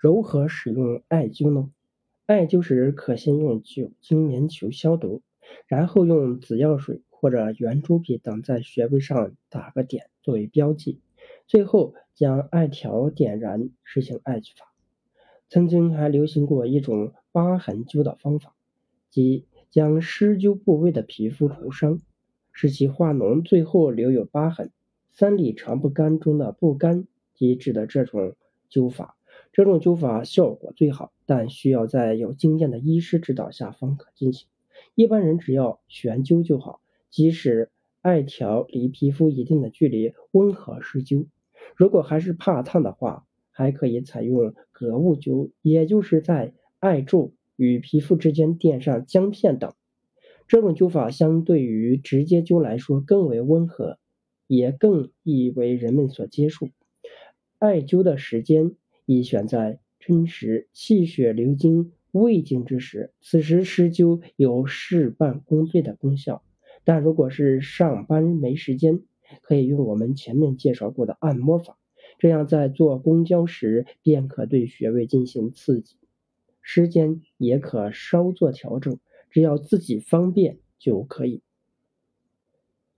如何使用艾灸呢？艾灸时可先用酒精棉球消毒，然后用紫药水或者圆珠笔等在穴位上打个点作为标记，最后将艾条点燃，实行艾灸法。曾经还流行过一种疤痕灸的方法，即将施灸部位的皮肤涂伤，使其化脓，最后留有疤痕。三里长不干中的不干即指的这种灸法。这种灸法效果最好，但需要在有经验的医师指导下方可进行。一般人只要悬灸就好，即使艾条离皮肤一定的距离，温和施灸。如果还是怕烫的话，还可以采用隔物灸，也就是在艾柱与皮肤之间垫上姜片等。这种灸法相对于直接灸来说更为温和，也更易为人们所接受。艾灸的时间。宜选在春时，气血流经胃经之时，此时施灸有事半功倍的功效。但如果是上班没时间，可以用我们前面介绍过的按摩法，这样在坐公交时便可对穴位进行刺激。时间也可稍作调整，只要自己方便就可以。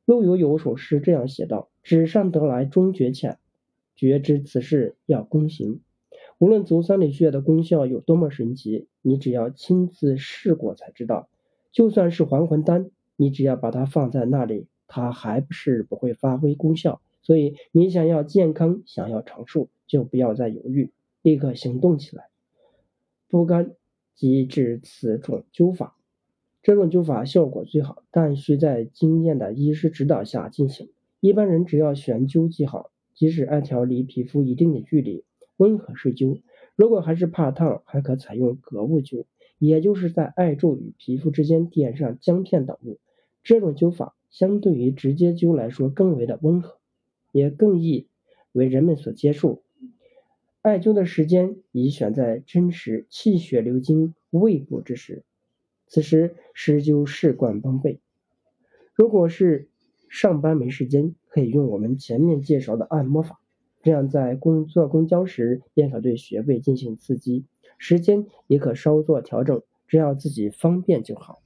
陆游有首诗这样写道：“纸上得来终觉浅，觉知此事要躬行。”无论足三里穴的功效有多么神奇，你只要亲自试过才知道。就算是还魂丹，你只要把它放在那里，它还不是不会发挥功效。所以，你想要健康，想要长寿，就不要再犹豫，立刻行动起来。不干即治此种灸法，这种灸法效果最好，但需在经验的医师指导下进行。一般人只要悬灸即好，即使艾条离皮肤一定的距离。温和施灸，如果还是怕烫，还可采用隔物灸，也就是在艾柱与皮肤之间点上姜片等物。这种灸法相对于直接灸来说更为的温和，也更易为人们所接受。艾灸的时间宜选在真实气血流经胃部之时，此时施灸事半功倍。如果是上班没时间，可以用我们前面介绍的按摩法。这样在工坐公交时便可对穴位进行刺激，时间也可稍作调整，只要自己方便就好。